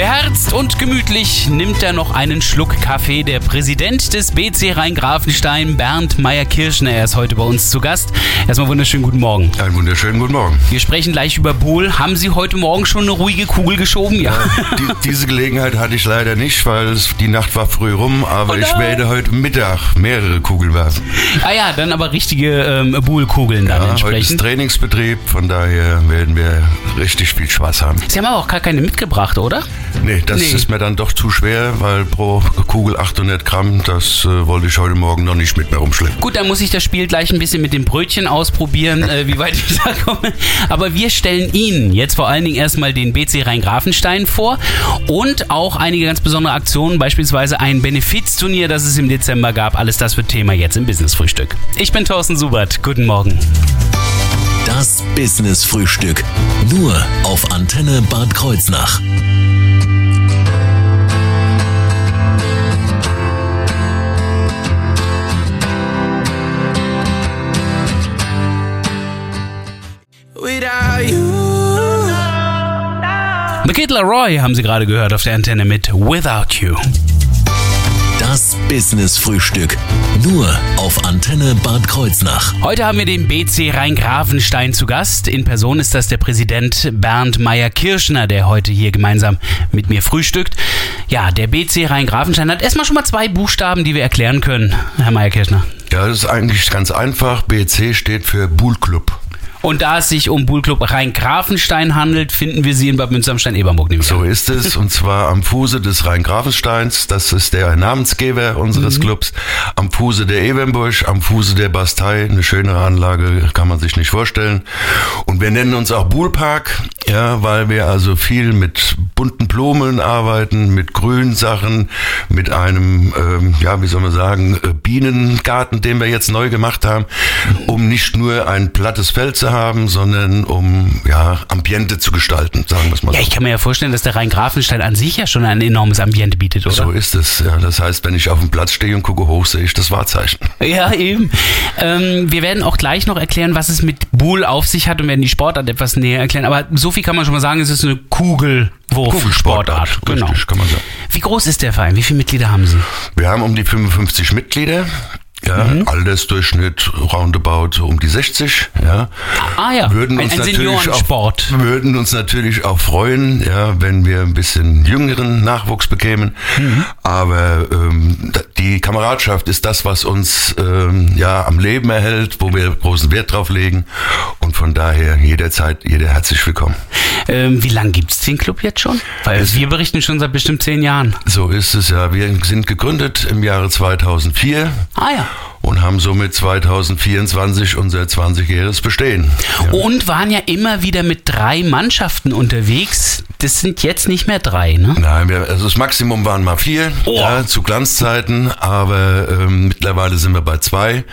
Beherzt und gemütlich nimmt er noch einen Schluck Kaffee. Der Präsident des BC Rhein-Grafenstein, Bernd Meyer-Kirschner, er ist heute bei uns zu Gast. Erstmal wunderschönen guten Morgen. Einen wunderschönen guten Morgen. Wir sprechen gleich über Bohl. Haben Sie heute Morgen schon eine ruhige Kugel geschoben? Ja. Die, diese Gelegenheit hatte ich leider nicht, weil es, die Nacht war früh rum, aber Oh ich werde heute Mittag mehrere Kugeln werfen. Ah ja, dann aber richtige ähm, Bohl-Kugeln dann Ja, heute ist entsprechend. Trainingsbetrieb, von daher werden wir richtig viel Spaß haben. Sie haben aber auch gar keine mitgebracht, oder? Nee, das Nee. ist mir dann doch zu schwer, weil pro Kugel 800 Gramm, das äh, wollte ich heute Morgen noch nicht mit mir rumschleppen. Gut, dann muss ich das Spiel gleich ein bisschen mit dem Brötchen ausprobieren, äh, wie weit ich da komme. Aber wir stellen Ihnen jetzt vor allen Dingen erstmal den BC Rhein-Grafenstein vor und auch einige ganz besondere Aktionen, beispielsweise ein Benefizturnier, das es im Dezember gab. Alles das wird Thema jetzt im Business-Frühstück. Ich bin Thorsten Subert. Guten Morgen. Das Business-Frühstück. Nur auf Antenne Bad Kreuznach. Kid Laroi haben Sie gerade gehört auf der Antenne mit Without You. Das Business-Frühstück. Nur auf Antenne Bad Kreuznach. Heute haben wir den BC Rhein-Grafenstein zu Gast. In Person ist das der Präsident Bernd Meyer-Kirschner, der heute hier gemeinsam mit mir frühstückt. Ja, der BC Rhein-Grafenstein hat erstmal schon mal zwei Buchstaben, die wir erklären können, Herr Meyer-Kirschner. Ja, das ist eigentlich ganz einfach. BC steht für Bull Club. Und da es sich um Bullclub Rhein-Grafenstein handelt, finden wir sie in Bad Münster am Stein Eberburg nämlich. So ist es, und zwar am Fuße des Rhein-Grafensteins, das ist der Namensgeber unseres Mhm. Clubs, am Fuße der Ebernburg, am Fuße der Bastei, eine schönere Anlage kann man sich nicht vorstellen. Und wir nennen uns auch Buhlpark, ja, weil wir also viel mit bunten Blumen arbeiten, mit Grünsachen, mit einem, ähm, ja, wie soll man sagen, äh, Bienengarten, den wir jetzt neu gemacht haben, um nicht nur ein plattes Feld zu haben, sondern um, ja, Ambiente zu gestalten, sagen wir es mal Ja, so. ich kann mir ja vorstellen, dass der Rhein-Grafenstein an sich ja schon ein enormes Ambiente bietet, oder? So ist es. Ja, das heißt, wenn ich auf dem Platz stehe und gucke hoch, sehe ich das Wahrzeichen. Ja, eben. Ähm, wir werden auch gleich noch erklären, was es mit Buhl auf sich hat und werden die Sportart etwas näher erklären. Aber so viel kann man schon mal sagen, es ist eine Kugelwurf-Sportart. Genau. Richtig, kann man sagen. Wie groß ist der Verein? Wie viele Mitglieder haben Sie? Wir haben um die 55 Mitglieder. Ja, Mhm. Altersdurchschnitt roundabout um die 60. Ja. Ah ja, würden ein, uns ein natürlich Seniorensport. Auch, würden uns natürlich auch freuen, ja, wenn wir ein bisschen jüngeren Nachwuchs bekämen. Mhm. Aber ähm, die Kameradschaft ist das, was uns ähm, ja am Leben erhält, wo wir großen Wert drauf legen. Von daher jederzeit jeder herzlich willkommen. Ähm, wie lange gibt es den Club jetzt schon? Weil Es- wir berichten schon seit bestimmt zehn Jahren. So ist es ja. Wir sind gegründet im Jahre 2004 Ah ja. Und haben somit 2024 unser 20-jähriges Bestehen. Ja. Und waren ja immer wieder mit drei Mannschaften unterwegs. Das sind jetzt nicht mehr drei, ne? Nein, wir, also das Maximum waren mal vier Oh. ja, zu Glanzzeiten, aber ähm, mittlerweile sind wir bei zwei.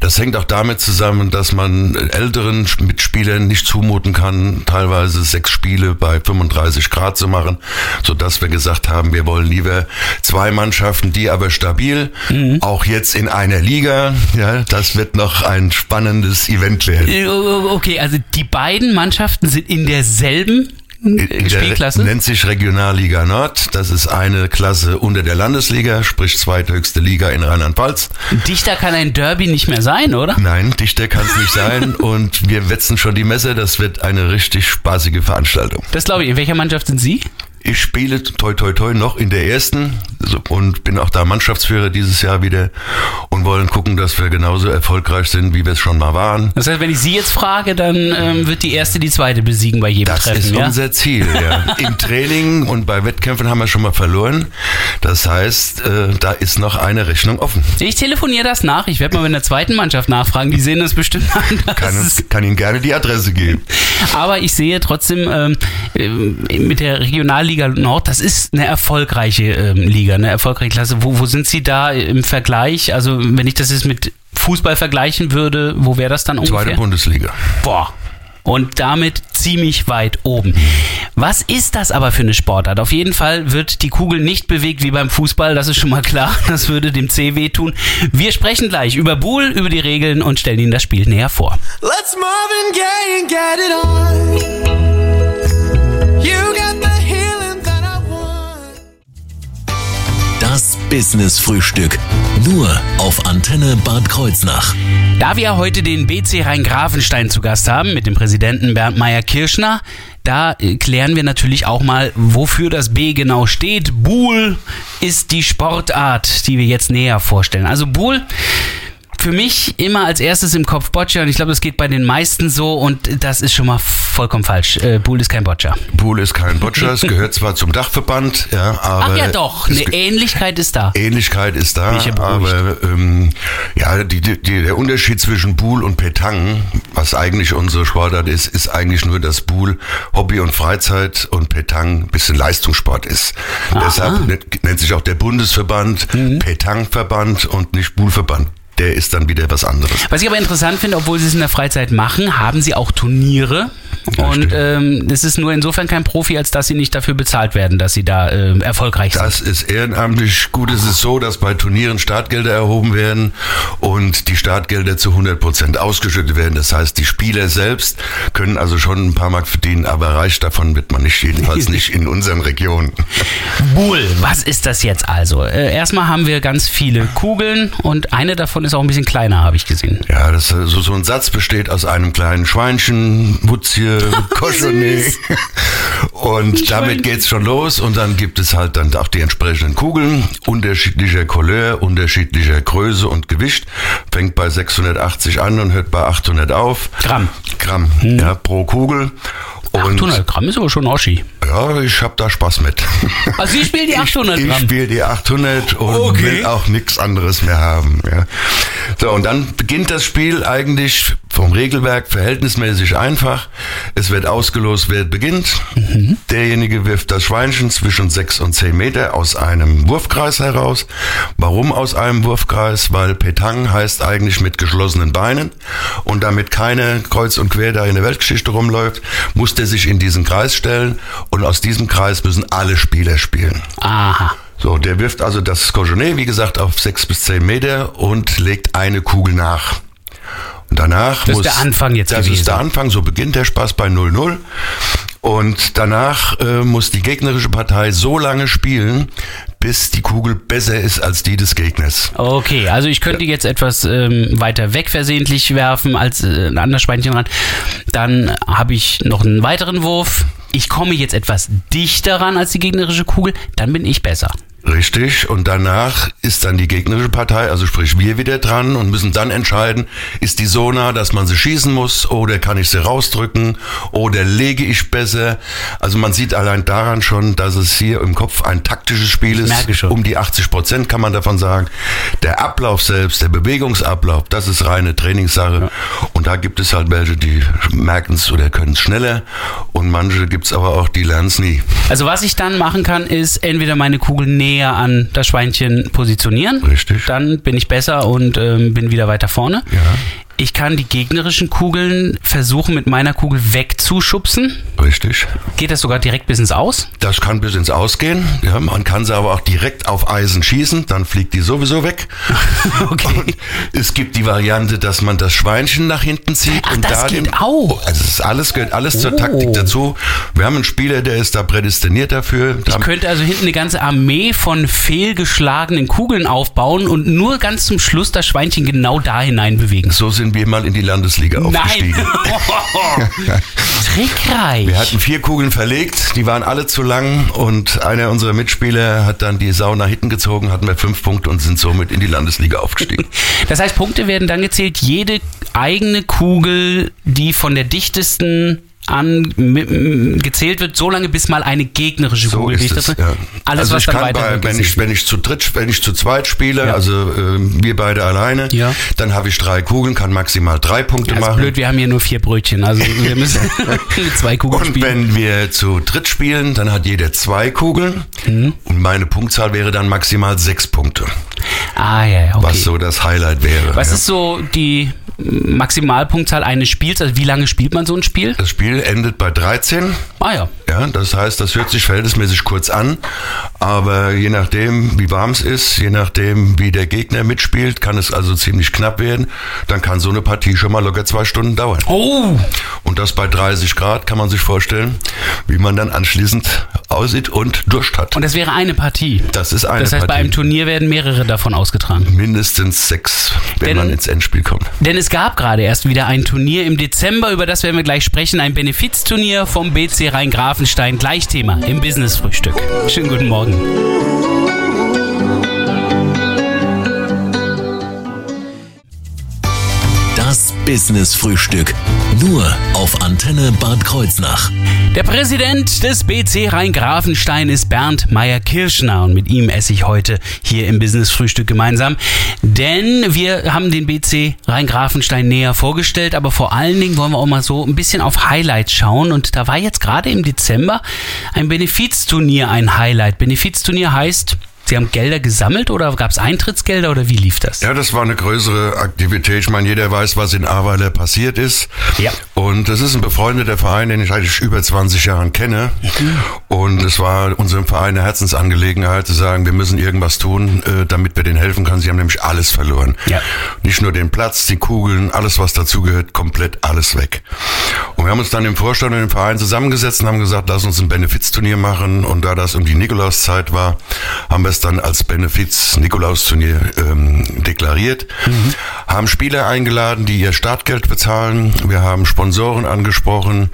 Das hängt auch damit zusammen, dass man älteren Mitspielern nicht zumuten kann, teilweise sechs Spiele bei 35 Grad zu machen, sodass wir gesagt haben, wir wollen lieber zwei Mannschaften, die aber stabil, Mhm. auch jetzt in einer Liga, ja, das wird noch ein spannendes Event werden. Äh, Okay, also die beiden Mannschaften sind in derselben In äh, der- Spielklasse. Nennt sich Regionalliga Nord. Das ist eine Klasse unter der Landesliga, sprich zweithöchste Liga in Rheinland-Pfalz. Dichter kann ein Derby nicht mehr sein, oder? Nein, dichter kann es nicht sein. Und wir wetzen schon die Messer. Das wird eine richtig spaßige Veranstaltung. Das glaube ich. In welcher Mannschaft sind Sie? Ich spiele toi toi toi noch in der ersten und bin auch da Mannschaftsführer dieses Jahr wieder und wollen gucken, dass wir genauso erfolgreich sind, wie wir es schon mal waren. Das heißt, wenn ich Sie jetzt frage, dann ähm, wird die erste die zweite besiegen bei jedem Das Treffen, ist ja? unser Ziel. Ja. Im Training und bei Wettkämpfen haben wir schon mal verloren. Das heißt, äh, da ist noch eine Rechnung offen. Ich telefoniere das nach. Ich werde mal bei der zweiten Mannschaft nachfragen. Die sehen das bestimmt anders. Kann, kann Ihnen gerne die Adresse geben. Aber ich sehe trotzdem ähm, ähm, mit der Regionalliga Nord, das ist eine erfolgreiche ähm, Liga, eine erfolgreiche Klasse. Wo, wo sind Sie da im Vergleich? Also wenn ich das jetzt mit Fußball vergleichen würde, wo wäre das dann ungefähr? Zweite Bundesliga. Boah, und damit ziemlich weit oben. Was ist das aber für eine Sportart? Auf jeden Fall wird die Kugel nicht bewegt wie beim Fußball, das ist schon mal klar. Das würde dem C wehtun. Wir sprechen gleich über Buhl, über die Regeln und stellen Ihnen das Spiel näher vor. Let's Marvin Gaye and get it on. You got Business Frühstück. Nur auf Antenne Bad Kreuznach. Da wir heute den BC Rhein-Grafenstein zu Gast haben mit dem Präsidenten Bernd Meyer-Kirschner, da äh, klären wir natürlich auch mal, wofür das B genau steht. Buhl ist die Sportart, die wir jetzt näher vorstellen. Also Buhl für mich immer als erstes im Kopf Boccia und ich glaube, das geht bei den meisten so und das ist schon mal vollkommen falsch. Äh, Buhl ist kein Boccia. Pool ist kein Boccia, es gehört zwar zum Dachverband, ja, aber Ach ja doch, eine Ähnlichkeit ist da. Ähnlichkeit ist da, aber ähm, ja, die, die, der Unterschied zwischen Pool und Petang, was eigentlich unsere Sportart ist, ist eigentlich nur, dass Pool Hobby und Freizeit und Petang ein bisschen Leistungssport ist. Deshalb nennt, sich auch der Bundesverband Mhm. Petang-Verband und nicht Poolverband. Der ist dann wieder was anderes. Was ich aber interessant finde, obwohl sie es in der Freizeit machen, haben sie auch Turniere. Und ähm, es ist nur insofern kein Profi, als dass sie nicht dafür bezahlt werden, dass sie da äh, erfolgreich sind. Das ist ehrenamtlich. Gut, es ist so, dass bei Turnieren Startgelder erhoben werden und die Startgelder zu 100 Prozent ausgeschüttet werden. Das heißt, die Spieler selbst können also schon ein paar Mark verdienen, aber reich davon wird man nicht, jedenfalls nicht in unseren Regionen. Buhl, was ist das jetzt also? Äh, erstmal haben wir ganz viele Kugeln und eine davon ist auch ein bisschen kleiner, habe ich gesehen. Ja, das, so, so ein Satz besteht aus einem kleinen Schweinchen, Wutzie, Cochonnet. Und damit geht's schon los und dann gibt es halt dann auch die entsprechenden Kugeln, unterschiedlicher Couleur, unterschiedlicher Größe und Gewicht. Fängt bei 680 an und hört bei 800 auf. Gramm. Gramm, ja, pro Kugel. Und 800 Gramm ist aber schon Oschi. ja, ich habe da Spaß mit. Also Sie spielen die 800 Ich Gramm. spiele die 800 und Okay. will auch nichts anderes mehr haben. Ja. So, und dann beginnt das Spiel eigentlich vom Regelwerk verhältnismäßig einfach. Es wird ausgelost, wer beginnt. Mhm. Derjenige wirft das Schweinchen zwischen 6 und 10 Meter aus einem Wurfkreis heraus. Warum aus einem Wurfkreis? Weil Petang heißt eigentlich mit geschlossenen Beinen. Und damit keine kreuz und quer da in der Weltgeschichte rumläuft, muss der sich in diesen Kreis stellen. Und aus diesem Kreis müssen alle Spieler spielen. Aha. So, der wirft also das Cochonnet, wie gesagt, auf sechs bis zehn Meter und legt eine Kugel nach. Und danach Das ist muss, der Anfang jetzt Das gewesen. ist der Anfang, so beginnt der Spaß bei 0-0. Und danach äh, muss die gegnerische Partei so lange spielen, bis die Kugel besser ist als die des Gegners. Okay, also ich könnte jetzt etwas ähm, weiter weg versehentlich werfen als äh, ein anderes Schweinchen ran. Dann habe ich noch einen weiteren Wurf. Ich komme jetzt etwas dichter ran als die gegnerische Kugel. Dann bin ich besser. Richtig. Und danach ist dann die gegnerische Partei, also sprich wir wieder dran und müssen dann entscheiden, ist die so nah, dass man sie schießen muss oder kann ich sie rausdrücken oder lege ich besser. Also man sieht allein daran schon, dass es hier im Kopf ein taktisches Spiel ist. Merke schon. Um die 80 Prozent kann man davon sagen. Der Ablauf selbst, der Bewegungsablauf, das ist reine Trainingssache. Und da gibt es halt welche, die merken es oder können es schneller. Und manche gibt es aber auch, die lernen es nie. Also was ich dann machen kann, ist entweder meine Kugel näher an das Schweinchen positionieren. Richtig. Dann bin ich besser und ähm, bin wieder weiter vorne. Ja. Ich kann die gegnerischen Kugeln versuchen, mit meiner Kugel wegzuschubsen. Richtig. Geht das sogar direkt bis ins Aus? Das kann bis ins Ausgehen. Ja, man kann sie aber auch direkt auf Eisen schießen, dann fliegt die sowieso weg. Okay. Und es gibt die Variante, dass man das Schweinchen nach hinten zieht Ach, und das da geht auch. Also es alles gehört alles zur Oh. Taktik dazu. Wir haben einen Spieler, der ist da prädestiniert dafür. Da Ich könnte also hinten eine ganze Armee von fehlgeschlagenen Kugeln aufbauen und nur ganz zum Schluss das Schweinchen genau da hinein bewegen. so sind wir mal in die Landesliga Nein! aufgestiegen. Trickreich. Wir hatten vier Kugeln verlegt, die waren alle zu lang und einer unserer Mitspieler hat dann die Sau nach hinten gezogen, hatten wir fünf Punkte und sind somit in die Landesliga aufgestiegen. Das heißt, Punkte werden dann gezählt, jede eigene Kugel, die von der dichtesten an gezählt wird, so lange bis mal eine gegnerische So Kugel ist es, ja. Alles, also was ich dann kann weiter bei, wenn ich, wenn ich zu dritt, wenn ich zu zweit spiele, Ja. also äh, wir beide alleine, Ja. dann habe ich drei Kugeln, kann maximal drei Punkte das ist machen. blöd, wir haben hier nur vier Brötchen, also wir müssen mit zwei Kugeln Und spielen. wenn wir zu dritt spielen, dann hat jeder zwei Kugeln Mhm. und meine Punktzahl wäre dann maximal sechs Punkte, Ah ja, ja, okay. was so das Highlight wäre. Was ja. ist so die Maximalpunktzahl eines Spiels? Also wie lange spielt man so ein Spiel? Das Spiel endet bei 13. Ah ja. Ja, das heißt, das hört sich verhältnismäßig kurz an, aber je nachdem, wie warm es ist, je nachdem, wie der Gegner mitspielt, kann es also ziemlich knapp werden. Dann kann so eine Partie schon mal locker zwei Stunden dauern. Oh, Und das bei 30 Grad kann man sich vorstellen, wie man dann anschließend aussieht und Durst hat. und das wäre eine Partie. das ist eine Das heißt, bei Partie. einem Turnier werden mehrere davon ausgetragen. Mindestens sechs, wenn Denn- man ins Endspiel kommt. Denn es gab gerade erst wieder ein Turnier im Dezember, über das werden wir gleich sprechen. Ein Benefizturnier vom BC Rhein-Grafenstein. Gleich Thema im Business-Frühstück. Schönen guten Morgen. Business Frühstück. Nur auf Antenne Bad Kreuznach. Der Präsident des BC Rhein-Grafenstein ist Bernd Meyer-Kirschner und mit ihm esse ich heute hier im Business-Frühstück gemeinsam. Denn wir haben den BC Rhein-Grafenstein näher vorgestellt, aber vor allen Dingen wollen wir auch mal so ein bisschen auf Highlights schauen. Und da war jetzt gerade im Dezember ein Benefizturnier ein Highlight. Benefizturnier heißt, Sie haben Gelder gesammelt oder gab es Eintrittsgelder oder wie lief das? Ja, das war eine größere Aktivität. Ich meine, jeder weiß, was in Ahrweiler passiert ist. Ja. Und das ist ein befreundeter Verein, den ich eigentlich über 20 Jahren kenne. Und es war unserem Verein eine Herzensangelegenheit zu sagen, wir müssen irgendwas tun, äh, damit wir denen helfen können. Sie haben nämlich alles verloren. Ja. Nicht nur den Platz, die Kugeln, alles was dazugehört, komplett alles weg. Und wir haben uns dann im Vorstand und im Verein zusammengesetzt und haben gesagt, lass uns ein Benefizturnier machen. Und da das um die Nikolauszeit war, haben wir es dann als Benefiz-Nikolausturnier ähm, deklariert. Haben Spieler eingeladen, die ihr Startgeld bezahlen. Wir haben Sponsoren angesprochen.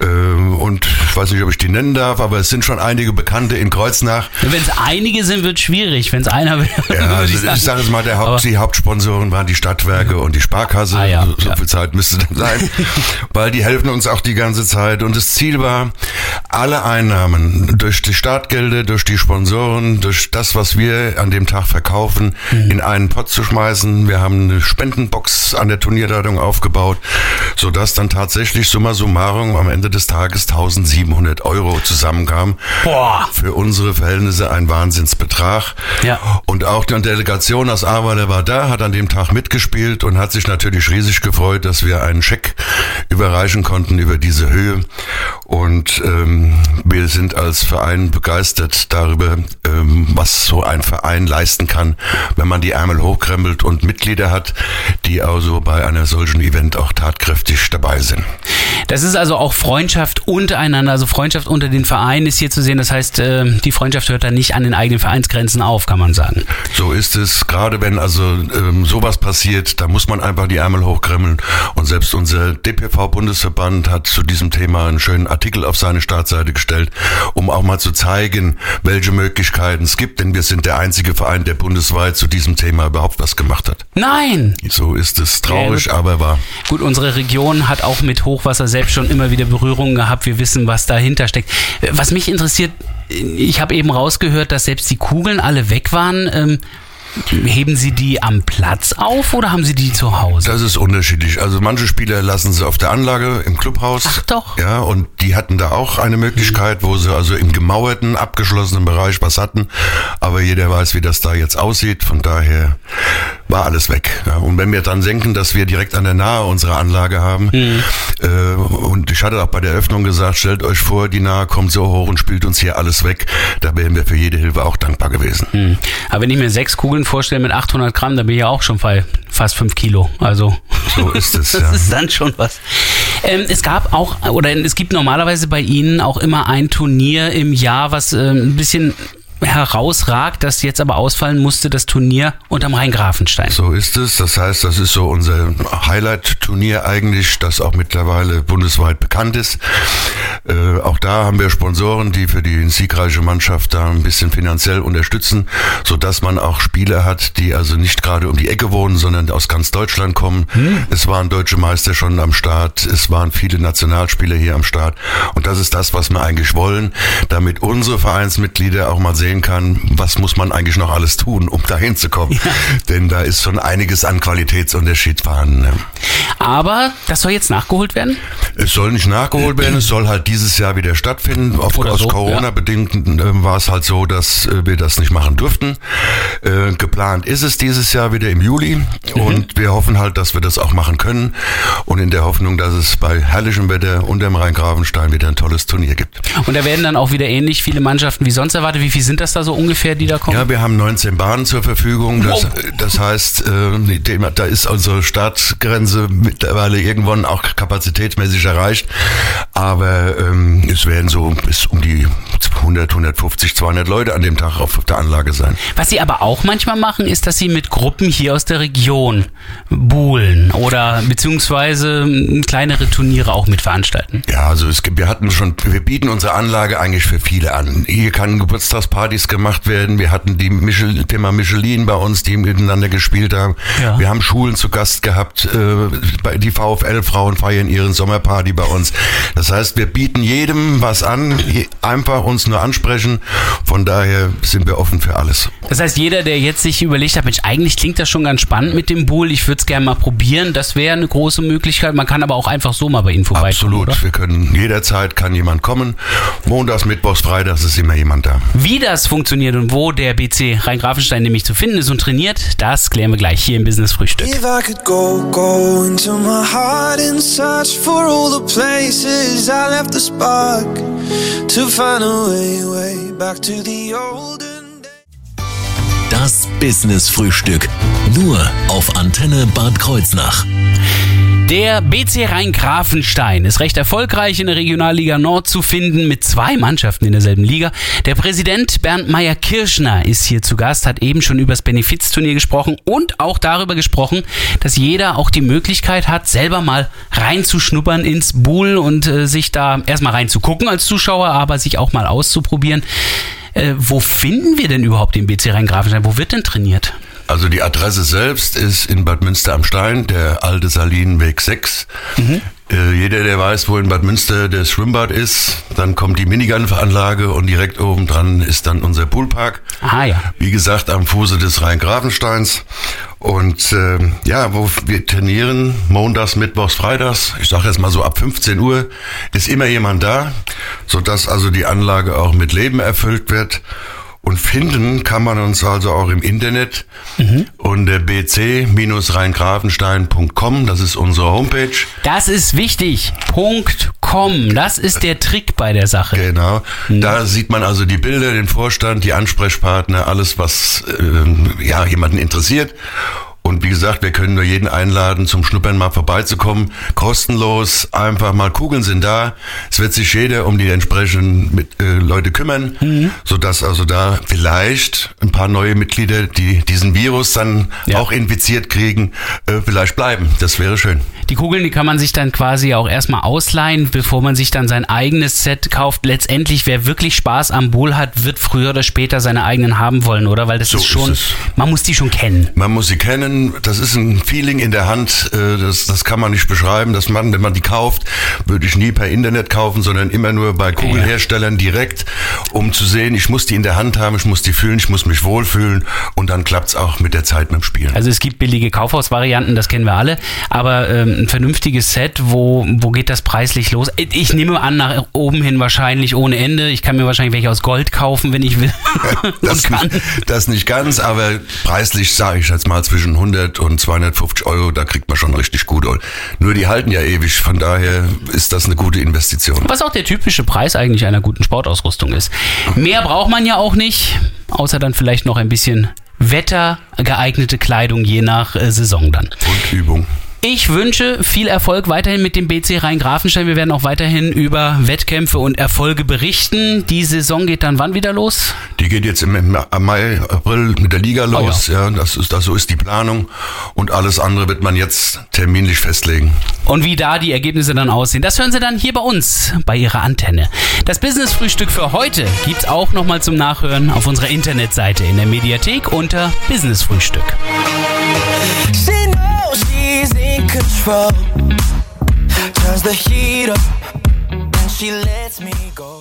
Ähm, und ich weiß nicht, ob ich die nennen darf, aber es sind schon einige Bekannte in Kreuznach. Wenn es einige sind, wird schwierig. Wenn es einer wäre, Ja, also ich ich, sagen. sage es mal, der Aber- Haupt, die Hauptsponsoren waren die Stadtwerke und die Sparkasse. Ah ja, so so ja. viel Zeit müsste dann sein, weil die helfen uns auch die ganze Zeit. Und das Ziel war, alle Einnahmen durch die Startgelder, durch die Sponsoren, durch das, was wir an dem Tag verkaufen, Mhm. in einen Pott zu schmeißen. Wir haben eine Spendenbox an der Turnierleitung aufgebaut, sodass dann tatsächlich summa summarum am Ende des Tages 1700 Euro zusammenkamen. Boah. Für unsere Verhältnisse ein Wahnsinnsbetrag. Ja. Und auch die Delegation aus Ahrweiler war da, hat an dem Tag mitgespielt und hat sich natürlich riesig gefreut, dass wir einen Scheck überreichen konnten über diese Höhe. Und ähm, wir sind als Verein begeistert darüber, ähm, was so ein Verein leisten kann, wenn man die Ärmel hochkrempelt und Mitglieder hat, die also bei einer solchen Event auch tatkräftig dabei sind. Das ist also auch Freundschaft untereinander, also Freundschaft unter den Vereinen ist hier zu sehen. Das heißt, äh, die Freundschaft hört dann nicht an den eigenen Vereinsgrenzen auf, kann man sagen. So ist es. Gerade wenn also ähm, sowas passiert, da muss man einfach die Ärmel hochkremmeln. Und selbst unser DPV-Bundesverband hat zu diesem Thema einen schönen Artikel auf seine Startseite gestellt, um auch mal zu zeigen, welche Möglichkeiten es gibt. Denn wir sind der einzige Verein, der bundesweit zu diesem Thema überhaupt was gemacht hat. Nein! So ist es traurig, Ja, aber wahr. Gut, unsere Region hat auch mit Hochwasser selbst schon immer wieder Berührungen gehabt. Wir wissen, was dahinter steckt. Was mich interessiert, ich habe eben rausgehört, dass selbst die Kugeln alle weg waren. Ähm, heben Sie die am Platz auf oder haben Sie die zu Hause? Das ist unterschiedlich. Also manche Spieler lassen sie auf der Anlage im Clubhaus. Ach doch. Ja, und die hatten da auch eine Möglichkeit, wo sie also im gemauerten, abgeschlossenen Bereich was hatten. Aber jeder weiß, wie das da jetzt aussieht. Von daher war alles weg. Ja, und wenn wir dann denken, dass wir direkt an der Nahe unsere Anlage haben, äh, und ich hatte auch bei der Eröffnung gesagt, stellt euch vor, die Nahe kommt so hoch und spielt uns hier alles weg. Da wären wir für jede Hilfe auch dankbar gewesen. Hm. Aber wenn ich mir sechs Kugeln vorstelle mit 800 Gramm, dann bin ich ja auch schon bei fast fünf Kilo. Also So ist es, das ja. ist dann schon was. Ähm, es gab auch, oder es gibt normalerweise bei Ihnen auch immer ein Turnier im Jahr, was ähm, ein bisschen herausragt, das jetzt aber ausfallen musste, das Turnier unterm Rhein-Grafenstein. So ist es. Das heißt, das ist so unser Highlight-Turnier eigentlich, das auch mittlerweile bundesweit bekannt ist. Äh, auch da haben wir Sponsoren, die für die siegreiche Mannschaft da ein bisschen finanziell unterstützen, so dass man auch Spieler hat, die also nicht gerade um die Ecke wohnen, sondern aus ganz Deutschland kommen. Es waren deutsche Meister schon am Start. Es waren viele Nationalspieler hier am Start. Und das ist das, was wir eigentlich wollen, damit unsere Vereinsmitglieder auch mal sehen, erzählen kann, was muss man eigentlich noch alles tun, um da hinzukommen. Denn da ist schon einiges an Qualitätsunterschied vorhanden. Ne? Aber das soll jetzt nachgeholt werden? Es soll nicht nachgeholt werden, es soll halt dieses Jahr wieder stattfinden. Auf, aus so, Corona-bedingt äh, war es halt so, dass äh, wir das nicht machen durften. Äh, geplant ist es dieses Jahr wieder im Juli und wir hoffen halt, dass wir das auch machen können und in der Hoffnung, dass es bei herrlichem Wetter unterm Rhein-Grafenstein wieder ein tolles Turnier gibt. Und da werden dann auch wieder ähnlich viele Mannschaften wie sonst erwartet. Wie viel sind das da so ungefähr, die da kommen? Ja, wir haben 19 Bahnen zur Verfügung. Das, Wow. das heißt, äh, da ist unsere Startgrenze mittlerweile irgendwann auch kapazitätsmäßig erreicht. Aber ähm, es werden so bis um die 100, 150, 200 Leute an dem Tag auf der Anlage sein. Was sie aber auch manchmal machen, ist, dass sie mit Gruppen hier aus der Region buhlen oder beziehungsweise m, kleinere Turniere auch mit veranstalten. Ja, also es gibt, wir hatten schon, wir bieten unsere Anlage eigentlich für viele an. Hier kann Geburtstagspartys gemacht werden. Wir hatten die Michel, Firma Michelin bei uns, die miteinander gespielt haben. Ja. Wir haben Schulen zu Gast gehabt. Äh, die VfL-Frauen feiern ihren Sommerparty bei uns. Das heißt, wir bieten jedem was an, einfach uns nur ansprechen. Von daher sind wir offen für alles. Das heißt, jeder, der jetzt sich überlegt hat, Mensch, eigentlich klingt das schon ganz spannend mit dem Bull, ich würde es gerne mal probieren, das wäre eine große Möglichkeit. Man kann aber auch einfach so mal bei Ihnen vorbeikommen, Absolut. Wir können jederzeit kann jemand kommen. Montags, Mittwochs, Freitags ist immer jemand da. Wie das funktioniert und wo der BC Rhein-Grafenstein nämlich zu finden ist und trainiert, das klären wir gleich hier im Business Frühstück. If I could go, go into my heart and search for all the places I left the spark to find a way, Das Business Frühstück. Nur auf Antenne Bad Kreuznach. Der BC Rhein-Grafenstein ist recht erfolgreich in der Regionalliga Nord zu finden mit zwei Mannschaften in derselben Liga. Der Präsident Bernd Meyer-Kirschner ist hier zu Gast, hat eben schon über das Benefizturnier gesprochen und auch darüber gesprochen, dass jeder auch die Möglichkeit hat, selber mal reinzuschnuppern ins Buhl und äh, sich da erstmal reinzugucken als Zuschauer, aber sich auch mal auszuprobieren. Äh, wo finden wir denn überhaupt den BC Rhein-Grafenstein? Wo wird denn trainiert? Also die Adresse selbst ist in Bad Münster am Stein, der alte Salinenweg 6. Äh, jeder, der weiß, wo in Bad Münster das Schwimmbad ist, dann kommt die Minigunfanlage und direkt oben dran ist dann unser Poolpark. Ah ja. Wie gesagt, am Fuße des Rhein-Grafensteins. Und äh, ja, wo wir trainieren, montags, mittwochs, freitags, ich sage jetzt mal so ab 15 Uhr, ist immer jemand da, sodass also die Anlage auch mit Leben erfüllt wird. Und finden kann man uns also auch im Internet unter bc-rheingrafenstein.com, das ist unsere Homepage. Das ist wichtig. Punkt .com. Das ist der Trick bei der Sache. Genau. Da sieht man also die Bilder, den Vorstand, die Ansprechpartner, alles, was ähm, ja, jemanden interessiert. Und wie gesagt, wir können nur jeden einladen, zum Schnuppern mal vorbeizukommen. Kostenlos, einfach mal Kugeln sind da. Es wird sich jeder um die entsprechenden mit, äh, Leute kümmern, sodass also da vielleicht ein paar neue Mitglieder, die diesen Virus dann Ja. auch infiziert kriegen, äh, vielleicht bleiben. Das wäre schön. Die Kugeln, die kann man sich dann quasi auch erstmal ausleihen, bevor man sich dann sein eigenes Set kauft. Letztendlich, wer wirklich Spaß am Bowl hat, wird früher oder später seine eigenen haben wollen, oder? Weil das So ist ist schon, es. man muss die schon kennen. Man muss sie kennen. Das ist ein Feeling in der Hand. äh, Das, das kann man nicht beschreiben. Dass man, wenn man die kauft, würde ich nie per Internet kaufen, sondern immer nur bei Kugelherstellern direkt, um zu sehen, ich muss die in der Hand haben, ich muss die fühlen, ich muss mich wohlfühlen und dann klappt's auch mit der Zeit mit dem Spielen. Also es gibt billige Kaufhausvarianten, das kennen wir alle, aber ähm, ein vernünftiges Set, wo, wo geht das preislich los? Ich nehme an, nach oben hin wahrscheinlich ohne Ende. Ich kann mir wahrscheinlich welche aus Gold kaufen, wenn ich will. Das nicht, das nicht ganz, aber preislich sage ich jetzt mal zwischen 100 und 250 Euro, da kriegt man schon richtig gut. Nur die halten ja ewig, von daher ist das eine gute Investition. Was auch der typische Preis eigentlich einer guten Sportausrüstung ist. Mehr braucht man ja auch nicht, außer dann vielleicht noch ein bisschen wettergeeignete Kleidung, je nach äh, Saison dann. Und Übung. Ich wünsche viel Erfolg weiterhin mit dem BC Rhein-Grafenstein. Wir werden auch weiterhin über Wettkämpfe und Erfolge berichten. Die Saison geht dann wann wieder los? Die geht jetzt im, Mai, April mit der Liga los. ja. das ist, das, so ist die Planung. Und alles andere wird man jetzt terminlich festlegen. Und wie da die Ergebnisse dann aussehen, das hören Sie dann hier bei uns, bei Ihrer Antenne. Das Business-Frühstück für heute gibt's auch nochmal zum Nachhören auf unserer Internetseite in der Mediathek unter Business-Frühstück. Control. Turns the heat up and she lets me go.